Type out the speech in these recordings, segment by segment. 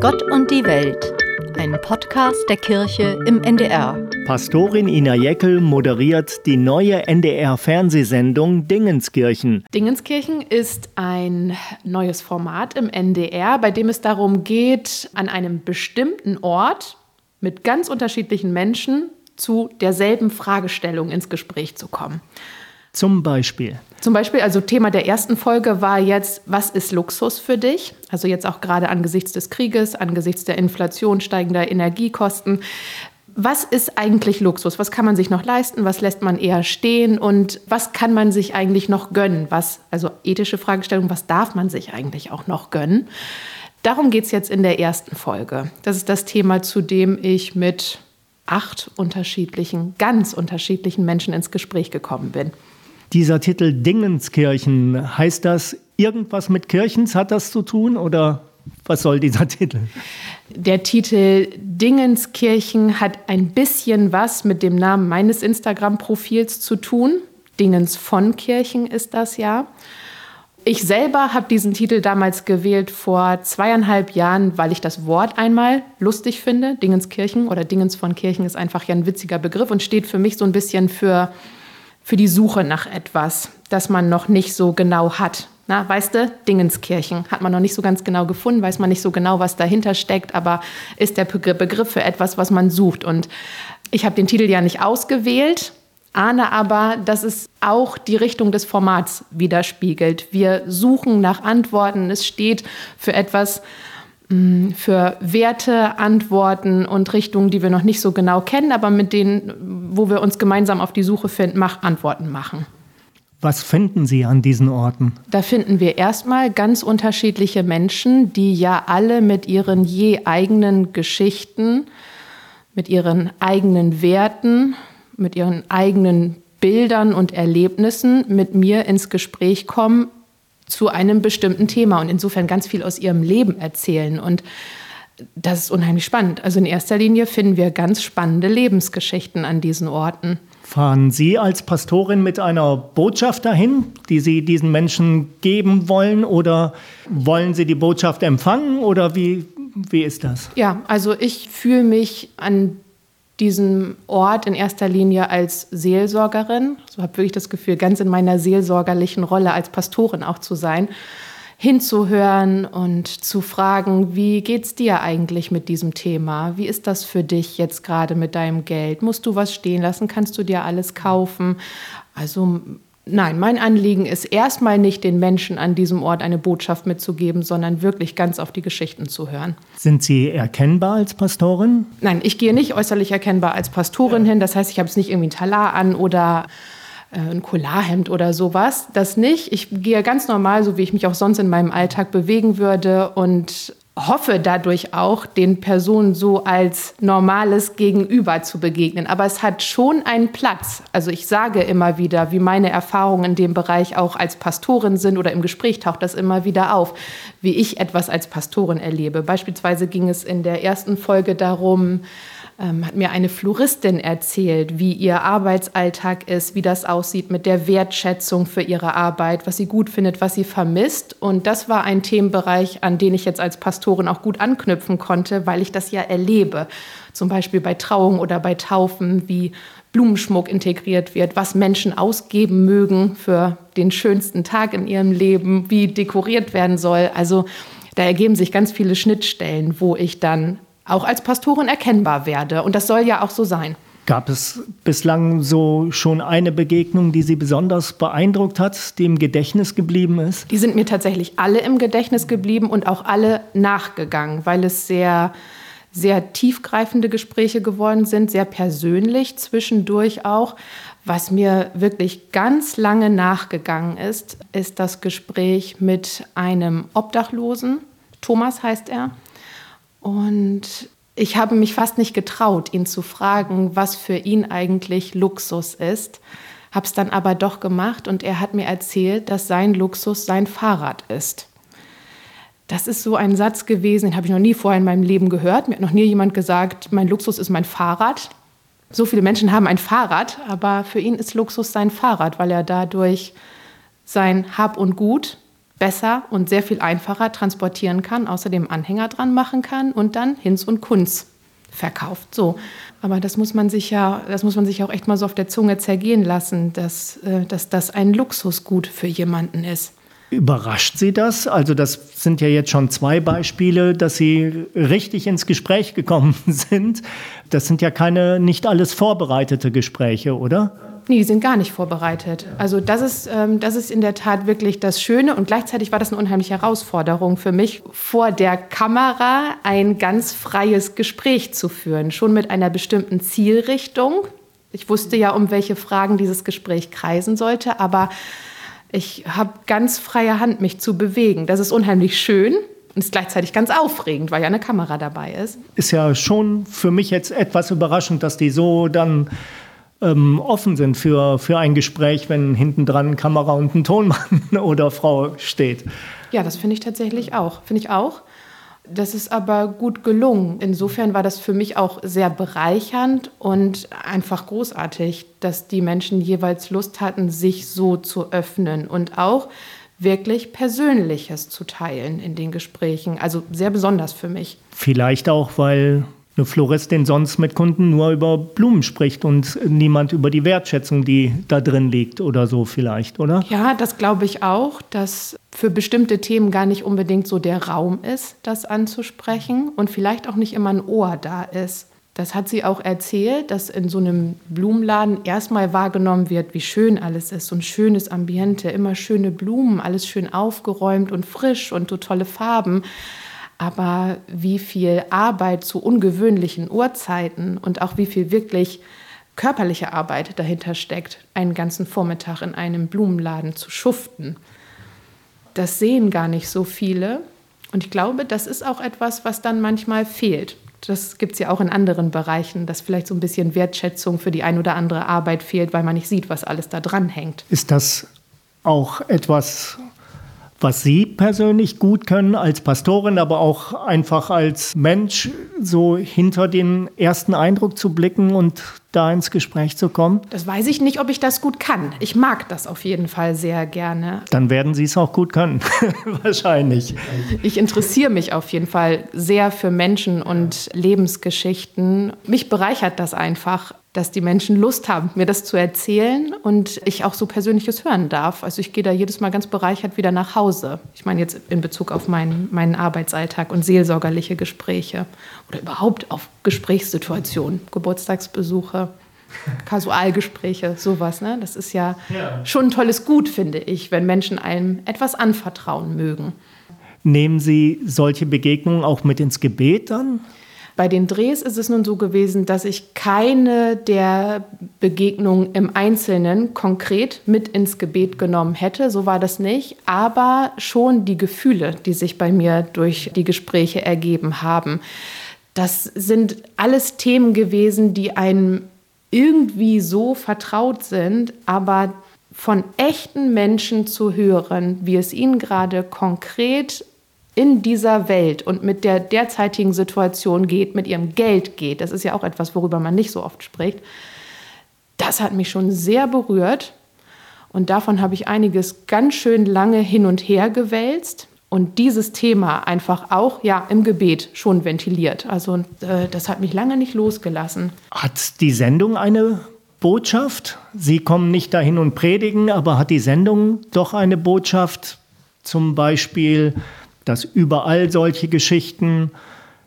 Gott und die Welt, ein Podcast der Kirche im NDR. Pastorin Ina Jeckel moderiert die neue NDR-Fernsehsendung Dingenskirchen. Dingenskirchen ist ein neues Format im NDR, bei dem es darum geht, an einem bestimmten Ort mit ganz unterschiedlichen Menschen zu derselben Fragestellung ins Gespräch zu kommen. Zum Beispiel. Zum Beispiel, also Thema der ersten Folge war jetzt, was ist Luxus für dich? Also jetzt auch gerade angesichts des Krieges, angesichts der Inflation, steigender Energiekosten. Was ist eigentlich Luxus? Was kann man sich noch leisten? Was lässt man eher stehen? Und was kann man sich eigentlich noch gönnen? Was, also ethische Fragestellung, was darf man sich eigentlich auch noch gönnen? Darum geht es jetzt in der ersten Folge. Das ist das Thema, zu dem ich mit acht unterschiedlichen, ganz unterschiedlichen Menschen ins Gespräch gekommen bin. Dieser Titel Dingenskirchen, heißt das irgendwas mit Kirchens? Hat das zu tun oder was soll dieser Titel? Der Titel Dingenskirchen hat ein bisschen was mit dem Namen meines Instagram-Profils zu tun. Dingens von Kirchen ist das ja. Ich selber habe diesen Titel damals gewählt vor zweieinhalb Jahren, weil ich das Wort einmal lustig finde. Dingenskirchen oder Dingens von Kirchen ist einfach ja ein witziger Begriff und steht für mich so ein bisschen für für die Suche nach etwas, das man noch nicht so genau hat. Na, weißt du, Dingenskirchen hat man noch nicht so ganz genau gefunden, weiß man nicht so genau, was dahinter steckt, aber ist der Begriff für etwas, was man sucht. Und ich habe den Titel ja nicht ausgewählt, ahne aber, dass es auch die Richtung des Formats widerspiegelt. Wir suchen nach Antworten. Es steht für etwas, für Werte, Antworten und Richtungen, die wir noch nicht so genau kennen, aber mit denen, wo wir uns gemeinsam auf die Suche finden, mach, Antworten machen. Was finden Sie an diesen Orten? Da finden wir erstmal ganz unterschiedliche Menschen, die ja alle mit ihren je eigenen Geschichten, mit ihren eigenen Werten, mit ihren eigenen Bildern und Erlebnissen mit mir ins Gespräch kommen zu einem bestimmten Thema und insofern ganz viel aus ihrem Leben erzählen. Und das ist unheimlich spannend. Also in erster Linie finden wir ganz spannende Lebensgeschichten an diesen Orten. Fahren Sie als Pastorin mit einer Botschaft dahin, die Sie diesen Menschen geben wollen oder wollen Sie die Botschaft empfangen oder wie, wie ist das? Ja, also ich fühle mich an diesen Ort in erster Linie als Seelsorgerin. So habe wirklich das Gefühl, ganz in meiner seelsorgerlichen Rolle als Pastorin auch zu sein, hinzuhören und zu fragen, wie geht's dir eigentlich mit diesem Thema? Wie ist das für dich jetzt gerade mit deinem Geld? Musst du was stehen lassen? Kannst du dir alles kaufen? Also Nein, mein Anliegen ist erstmal nicht den Menschen an diesem Ort eine Botschaft mitzugeben, sondern wirklich ganz auf die Geschichten zu hören. Sind Sie erkennbar als Pastorin? Nein, ich gehe nicht äußerlich erkennbar als Pastorin ja. hin. Das heißt, ich habe jetzt nicht irgendwie ein Talar an oder äh, ein Collarhemd oder sowas. Das nicht. Ich gehe ganz normal, so wie ich mich auch sonst in meinem Alltag bewegen würde und hoffe dadurch auch, den Personen so als normales Gegenüber zu begegnen. Aber es hat schon einen Platz. Also ich sage immer wieder, wie meine Erfahrungen in dem Bereich auch als Pastorin sind oder im Gespräch taucht das immer wieder auf, wie ich etwas als Pastorin erlebe. Beispielsweise ging es in der ersten Folge darum, ähm, hat mir eine Floristin erzählt, wie ihr Arbeitsalltag ist, wie das aussieht mit der Wertschätzung für ihre Arbeit, was sie gut findet, was sie vermisst. Und das war ein Themenbereich, an den ich jetzt als Pastorin auch gut anknüpfen konnte, weil ich das ja erlebe. Zum Beispiel bei Trauungen oder bei Taufen, wie Blumenschmuck integriert wird, was Menschen ausgeben mögen für den schönsten Tag in ihrem Leben, wie dekoriert werden soll. Also da ergeben sich ganz viele Schnittstellen, wo ich dann auch als Pastorin erkennbar werde. Und das soll ja auch so sein. Gab es bislang so schon eine Begegnung, die Sie besonders beeindruckt hat, die im Gedächtnis geblieben ist? Die sind mir tatsächlich alle im Gedächtnis geblieben und auch alle nachgegangen, weil es sehr, sehr tiefgreifende Gespräche geworden sind, sehr persönlich zwischendurch auch. Was mir wirklich ganz lange nachgegangen ist, ist das Gespräch mit einem Obdachlosen. Thomas heißt er. Und ich habe mich fast nicht getraut, ihn zu fragen, was für ihn eigentlich Luxus ist. Habe es dann aber doch gemacht und er hat mir erzählt, dass sein Luxus sein Fahrrad ist. Das ist so ein Satz gewesen, den habe ich noch nie vorher in meinem Leben gehört. Mir hat noch nie jemand gesagt, mein Luxus ist mein Fahrrad. So viele Menschen haben ein Fahrrad, aber für ihn ist Luxus sein Fahrrad, weil er dadurch sein Hab und Gut besser und sehr viel einfacher transportieren kann, außerdem Anhänger dran machen kann und dann Hinz und Kunz verkauft. So. Aber das muss man sich ja, das muss man sich auch echt mal so auf der Zunge zergehen lassen, dass, äh, dass das ein Luxusgut für jemanden ist. Überrascht Sie das? Also das sind ja jetzt schon zwei Beispiele, dass Sie richtig ins Gespräch gekommen sind. Das sind ja keine, nicht alles vorbereitete Gespräche, oder? Nee, die sind gar nicht vorbereitet. Also das ist, ähm, das ist in der Tat wirklich das Schöne und gleichzeitig war das eine unheimliche Herausforderung für mich, vor der Kamera ein ganz freies Gespräch zu führen, schon mit einer bestimmten Zielrichtung. Ich wusste ja, um welche Fragen dieses Gespräch kreisen sollte, aber ich habe ganz freie Hand, mich zu bewegen. Das ist unheimlich schön und ist gleichzeitig ganz aufregend, weil ja eine Kamera dabei ist. Ist ja schon für mich jetzt etwas überraschend, dass die so dann ähm, offen sind für, für ein Gespräch, wenn hinten dran Kamera und ein Tonmann oder Frau steht. Ja, das finde ich tatsächlich auch. Finde ich auch. Das ist aber gut gelungen. Insofern war das für mich auch sehr bereichernd und einfach großartig, dass die Menschen jeweils Lust hatten, sich so zu öffnen und auch wirklich Persönliches zu teilen in den Gesprächen. Also sehr besonders für mich. Vielleicht auch, weil eine Floristin sonst mit Kunden nur über Blumen spricht und niemand über die Wertschätzung, die da drin liegt oder so vielleicht, oder? Ja, das glaube ich auch, dass für bestimmte Themen gar nicht unbedingt so der Raum ist, das anzusprechen und vielleicht auch nicht immer ein Ohr da ist. Das hat sie auch erzählt, dass in so einem Blumenladen erstmal wahrgenommen wird, wie schön alles ist, so ein schönes Ambiente, immer schöne Blumen, alles schön aufgeräumt und frisch und so tolle Farben aber wie viel Arbeit zu ungewöhnlichen Uhrzeiten und auch wie viel wirklich körperliche Arbeit dahinter steckt, einen ganzen Vormittag in einem Blumenladen zu schuften. Das sehen gar nicht so viele. Und ich glaube, das ist auch etwas, was dann manchmal fehlt. Das gibt es ja auch in anderen Bereichen, dass vielleicht so ein bisschen Wertschätzung für die ein oder andere Arbeit fehlt, weil man nicht sieht, was alles da dran hängt. Ist das auch etwas, was Sie persönlich gut können als Pastorin, aber auch einfach als Mensch, so hinter den ersten Eindruck zu blicken und da ins Gespräch zu kommen? Das weiß ich nicht, ob ich das gut kann. Ich mag das auf jeden Fall sehr gerne. Dann werden Sie es auch gut können, wahrscheinlich. Ich interessiere mich auf jeden Fall sehr für Menschen und Lebensgeschichten. Mich bereichert das einfach, dass die Menschen Lust haben, mir das zu erzählen und ich auch so Persönliches hören darf. Also ich gehe da jedes Mal ganz bereichert wieder nach Hause. Ich meine jetzt in Bezug auf meinen, meinen Arbeitsalltag und seelsorgerliche Gespräche oder überhaupt auf Gesprächssituationen, Geburtstagsbesuche. Kasualgespräche, sowas. Ne? Das ist ja, ja schon ein tolles Gut, finde ich, wenn Menschen einem etwas anvertrauen mögen. Nehmen Sie solche Begegnungen auch mit ins Gebet dann? Bei den Drehs ist es nun so gewesen, dass ich keine der Begegnungen im Einzelnen konkret mit ins Gebet genommen hätte. So war das nicht. Aber schon die Gefühle, die sich bei mir durch die Gespräche ergeben haben. Das sind alles Themen gewesen, die einem irgendwie so vertraut sind, aber von echten Menschen zu hören, wie es ihnen gerade konkret in dieser Welt und mit der derzeitigen Situation geht, mit ihrem Geld geht, das ist ja auch etwas, worüber man nicht so oft spricht, das hat mich schon sehr berührt. Und davon habe ich einiges ganz schön lange hin und her gewälzt und dieses Thema einfach auch ja im Gebet schon ventiliert. Also äh, das hat mich lange nicht losgelassen. Hat die Sendung eine Botschaft? Sie kommen nicht dahin und predigen, aber hat die Sendung doch eine Botschaft? Zum Beispiel, dass überall solche Geschichten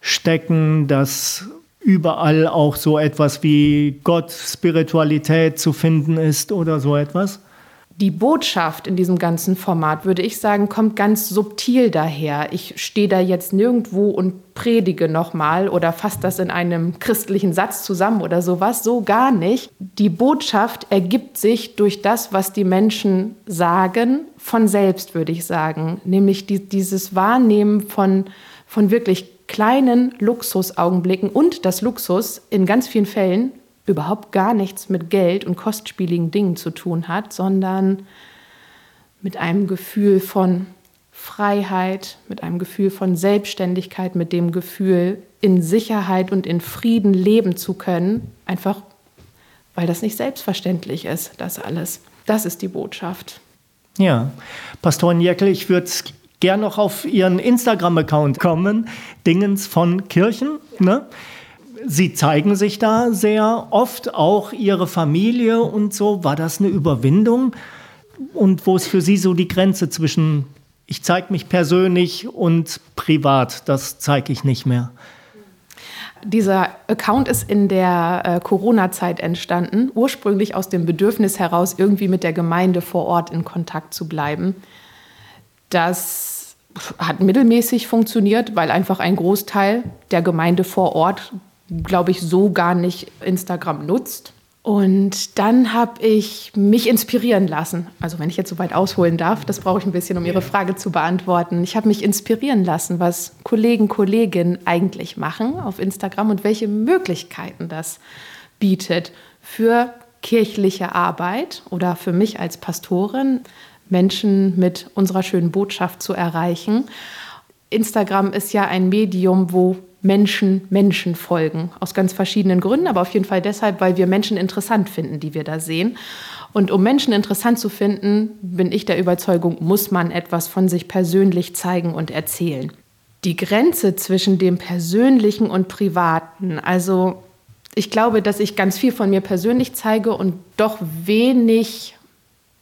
stecken, dass überall auch so etwas wie Gott, Spiritualität zu finden ist oder so etwas? Die Botschaft in diesem ganzen Format, würde ich sagen, kommt ganz subtil daher. Ich stehe da jetzt nirgendwo und predige nochmal oder fasse das in einem christlichen Satz zusammen oder sowas. So gar nicht. Die Botschaft ergibt sich durch das, was die Menschen sagen, von selbst, würde ich sagen. Nämlich die, dieses Wahrnehmen von, von wirklich kleinen Luxusaugenblicken und das Luxus in ganz vielen Fällen überhaupt gar nichts mit Geld und kostspieligen Dingen zu tun hat, sondern mit einem Gefühl von Freiheit, mit einem Gefühl von Selbstständigkeit, mit dem Gefühl, in Sicherheit und in Frieden leben zu können, einfach weil das nicht selbstverständlich ist, das alles. Das ist die Botschaft. Ja, Pastorin Jäckel, ich würde gern noch auf Ihren Instagram-Account kommen, Dingens von Kirchen. Ne? Sie zeigen sich da sehr oft, auch Ihre Familie und so. War das eine Überwindung? Und wo ist für Sie so die Grenze zwischen, ich zeige mich persönlich und privat, das zeige ich nicht mehr? Dieser Account ist in der äh, Corona-Zeit entstanden, ursprünglich aus dem Bedürfnis heraus, irgendwie mit der Gemeinde vor Ort in Kontakt zu bleiben. Das hat mittelmäßig funktioniert, weil einfach ein Großteil der Gemeinde vor Ort, glaube ich, so gar nicht Instagram nutzt. Und dann habe ich mich inspirieren lassen. Also wenn ich jetzt so weit ausholen darf, das brauche ich ein bisschen, um Ihre Frage zu beantworten. Ich habe mich inspirieren lassen, was Kollegen, Kolleginnen eigentlich machen auf Instagram und welche Möglichkeiten das bietet für kirchliche Arbeit oder für mich als Pastorin, Menschen mit unserer schönen Botschaft zu erreichen. Instagram ist ja ein Medium, wo Menschen Menschen folgen. Aus ganz verschiedenen Gründen, aber auf jeden Fall deshalb, weil wir Menschen interessant finden, die wir da sehen. Und um Menschen interessant zu finden, bin ich der Überzeugung, muss man etwas von sich persönlich zeigen und erzählen. Die Grenze zwischen dem Persönlichen und Privaten, also ich glaube, dass ich ganz viel von mir persönlich zeige und doch wenig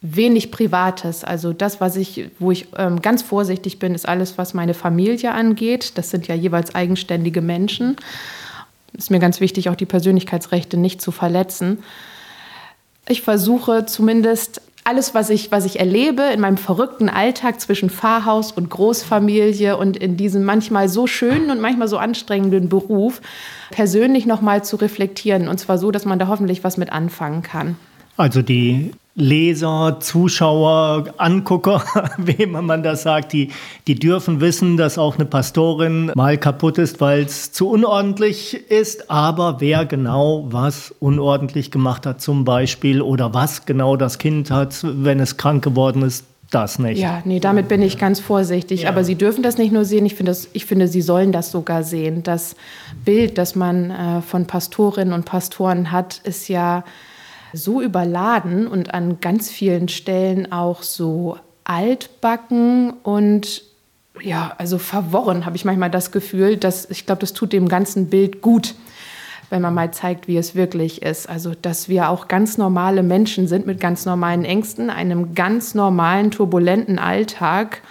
wenig Privates. Also das, was ich, wo ich ähm, ganz vorsichtig bin, ist alles, was meine Familie angeht. Das sind ja jeweils eigenständige Menschen. Ist mir ganz wichtig, auch die Persönlichkeitsrechte nicht zu verletzen. Ich versuche zumindest alles, was ich, was ich erlebe in meinem verrückten Alltag zwischen Pfarrhaus und Großfamilie und in diesem manchmal so schönen und manchmal so anstrengenden Beruf, persönlich nochmal zu reflektieren. Und zwar so, dass man da hoffentlich was mit anfangen kann. Also die Leser, Zuschauer, Angucker, wem man das sagt, die, die dürfen wissen, dass auch eine Pastorin mal kaputt ist, weil es zu unordentlich ist. Aber wer genau was unordentlich gemacht hat, zum Beispiel, oder was genau das Kind hat, wenn es krank geworden ist, das nicht. Ja, nee, damit bin ich ganz vorsichtig. Ja. Aber Sie dürfen das nicht nur sehen, ich finde, ich finde, Sie sollen das sogar sehen. Das Bild, das man äh, von Pastorinnen und Pastoren hat, ist ja so überladen und an ganz vielen Stellen auch so altbacken und ja, also verworren habe ich manchmal das Gefühl, dass ich glaube, das tut dem ganzen Bild gut, wenn man mal zeigt, wie es wirklich ist. Also, dass wir auch ganz normale Menschen sind mit ganz normalen Ängsten, einem ganz normalen, turbulenten Alltag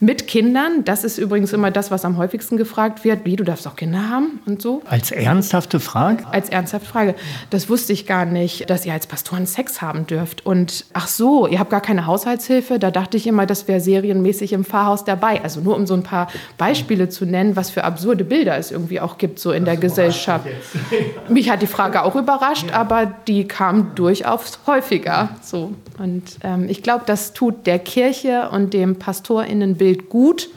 mit Kindern. Das ist übrigens immer das, was am häufigsten gefragt wird. Wie, du darfst auch Kinder haben und so? Als ernsthafte Frage? Als ernsthafte Frage. Das wusste ich gar nicht, dass ihr als Pastoren Sex haben dürft. Und ach so, ihr habt gar keine Haushaltshilfe. Da dachte ich immer, das wäre serienmäßig im Pfarrhaus dabei. Also nur um so ein paar Beispiele zu nennen, was für absurde Bilder es irgendwie auch gibt, so in das der Gesellschaft. Mich hat die Frage auch überrascht, ja. aber die kam durchaus häufiger. So. Und ähm, ich glaube, das tut der Kirche und dem PastorInnenbild Bild gut,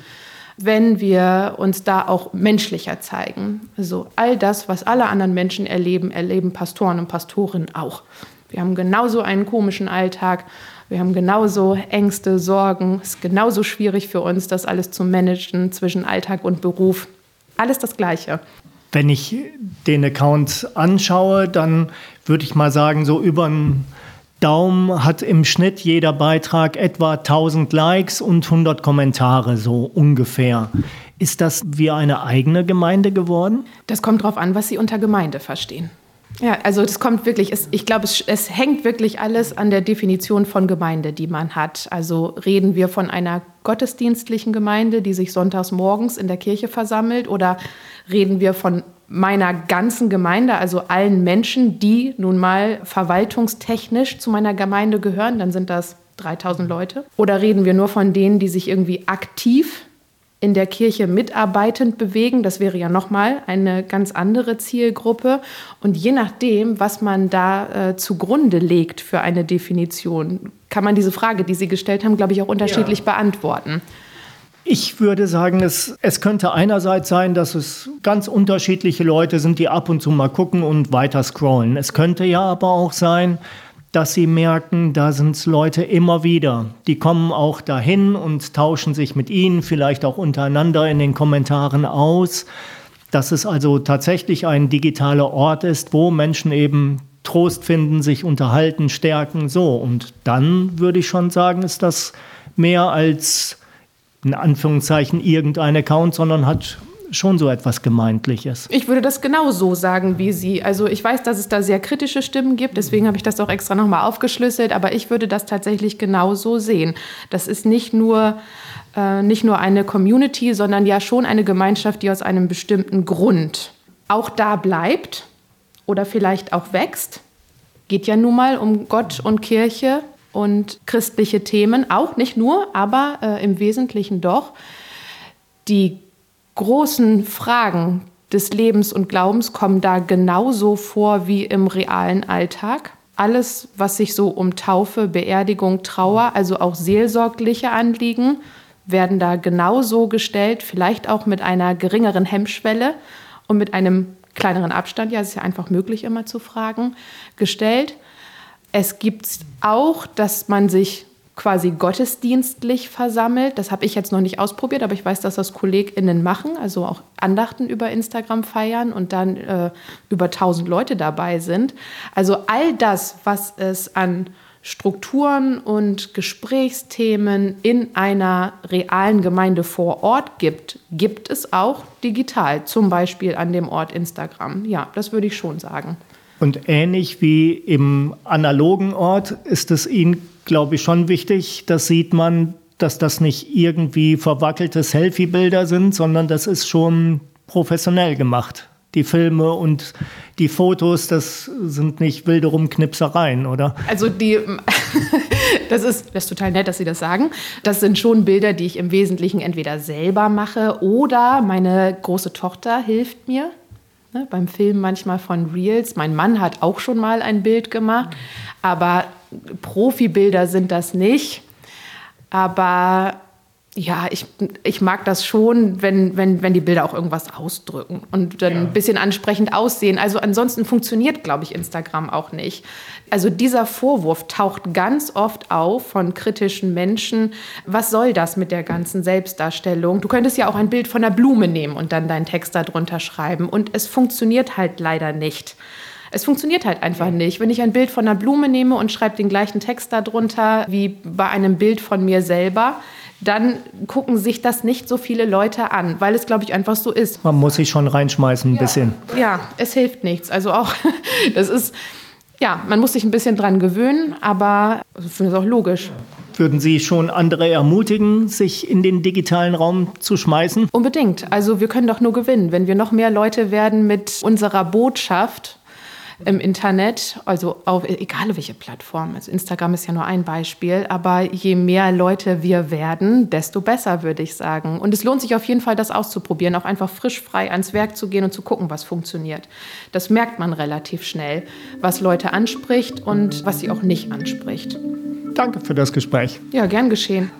wenn wir uns da auch menschlicher zeigen. Also all das, was alle anderen Menschen erleben, erleben Pastoren und Pastorinnen auch. Wir haben genauso einen komischen Alltag, wir haben genauso Ängste, Sorgen. Es ist genauso schwierig für uns, das alles zu managen zwischen Alltag und Beruf. Alles das Gleiche. Wenn ich den Account anschaue, dann würde ich mal sagen, so über ein Daumen hat im Schnitt jeder Beitrag etwa 1000 Likes und 100 Kommentare, so ungefähr. Ist das wie eine eigene Gemeinde geworden? Das kommt darauf an, was Sie unter Gemeinde verstehen. Ja, also das kommt wirklich, es, ich glaube, es, es hängt wirklich alles an der Definition von Gemeinde, die man hat. Also reden wir von einer gottesdienstlichen Gemeinde, die sich sonntags morgens in der Kirche versammelt, oder reden wir von meiner ganzen Gemeinde, also allen Menschen, die nun mal verwaltungstechnisch zu meiner Gemeinde gehören, dann sind das 3000 Leute. Oder reden wir nur von denen, die sich irgendwie aktiv in der Kirche mitarbeitend bewegen. Das wäre ja nochmal eine ganz andere Zielgruppe. Und je nachdem, was man da äh, zugrunde legt für eine Definition, kann man diese Frage, die Sie gestellt haben, glaube ich, auch unterschiedlich ja. beantworten. Ich würde sagen, es, es könnte einerseits sein, dass es ganz unterschiedliche Leute sind, die ab und zu mal gucken und weiter scrollen. Es könnte ja aber auch sein, dass sie merken, da sind Leute immer wieder. Die kommen auch dahin und tauschen sich mit ihnen, vielleicht auch untereinander in den Kommentaren aus. Dass es also tatsächlich ein digitaler Ort ist, wo Menschen eben Trost finden, sich unterhalten, stärken, so. Und dann würde ich schon sagen, ist das mehr als in Anführungszeichen irgendein Account, sondern hat schon so etwas Gemeindliches. Ich würde das genau so sagen wie Sie. Also ich weiß, dass es da sehr kritische Stimmen gibt, deswegen habe ich das auch extra nochmal aufgeschlüsselt, aber ich würde das tatsächlich genau so sehen. Das ist nicht nur, äh, nicht nur eine Community, sondern ja schon eine Gemeinschaft, die aus einem bestimmten Grund auch da bleibt oder vielleicht auch wächst. Geht ja nun mal um Gott und Kirche und christliche Themen, auch nicht nur, aber äh, im Wesentlichen doch. Die großen Fragen des Lebens und Glaubens kommen da genauso vor wie im realen Alltag. Alles, was sich so um Taufe, Beerdigung, Trauer, also auch seelsorgliche Anliegen, werden da genauso gestellt, vielleicht auch mit einer geringeren Hemmschwelle und mit einem kleineren Abstand, ja, es ist ja einfach möglich, immer zu fragen, gestellt. Es gibt auch, dass man sich quasi gottesdienstlich versammelt. Das habe ich jetzt noch nicht ausprobiert, aber ich weiß, dass das KollegInnen machen, also auch Andachten über Instagram feiern und dann äh, über 1000 Leute dabei sind. Also all das, was es an Strukturen und Gesprächsthemen in einer realen Gemeinde vor Ort gibt, gibt es auch digital, zum Beispiel an dem Ort Instagram. Ja, das würde ich schon sagen. Und ähnlich wie im analogen Ort ist es Ihnen glaube ich, schon wichtig. Das sieht man, dass das nicht irgendwie verwackelte Selfie-Bilder sind, sondern das ist schon professionell gemacht. Die Filme und die Fotos, das sind nicht wilde Rumknipsereien, oder? Also die, das ist, das ist total nett, dass Sie das sagen. Das sind schon Bilder, die ich im Wesentlichen entweder selber mache oder meine große Tochter hilft mir. Ne, beim Film manchmal von Reels. Mein Mann hat auch schon mal ein Bild gemacht, aber Profibilder sind das nicht. Aber ja, ich, ich mag das schon, wenn, wenn, wenn die Bilder auch irgendwas ausdrücken und dann ja. ein bisschen ansprechend aussehen. Also ansonsten funktioniert, glaube ich, Instagram auch nicht. Also dieser Vorwurf taucht ganz oft auf von kritischen Menschen. Was soll das mit der ganzen Selbstdarstellung? Du könntest ja auch ein Bild von einer Blume nehmen und dann deinen Text darunter schreiben. Und es funktioniert halt leider nicht. Es funktioniert halt einfach nicht. Wenn ich ein Bild von einer Blume nehme und schreibe den gleichen Text darunter wie bei einem Bild von mir selber, dann gucken sich das nicht so viele Leute an, weil es, glaube ich, einfach so ist. Man muss sich schon reinschmeißen ein ja. bisschen. Ja, es hilft nichts. Also auch, das ist, ja, man muss sich ein bisschen dran gewöhnen, aber ich finde es auch logisch. Würden Sie schon andere ermutigen, sich in den digitalen Raum zu schmeißen? Unbedingt. Also wir können doch nur gewinnen, wenn wir noch mehr Leute werden mit unserer Botschaft im Internet, also auf egal welche Plattform. Also Instagram ist ja nur ein Beispiel, aber je mehr Leute wir werden, desto besser, würde ich sagen. Und es lohnt sich auf jeden Fall, das auszuprobieren, auch einfach frisch frei ans Werk zu gehen und zu gucken, was funktioniert. Das merkt man relativ schnell, was Leute anspricht und was sie auch nicht anspricht. Danke für das Gespräch. Ja, gern geschehen.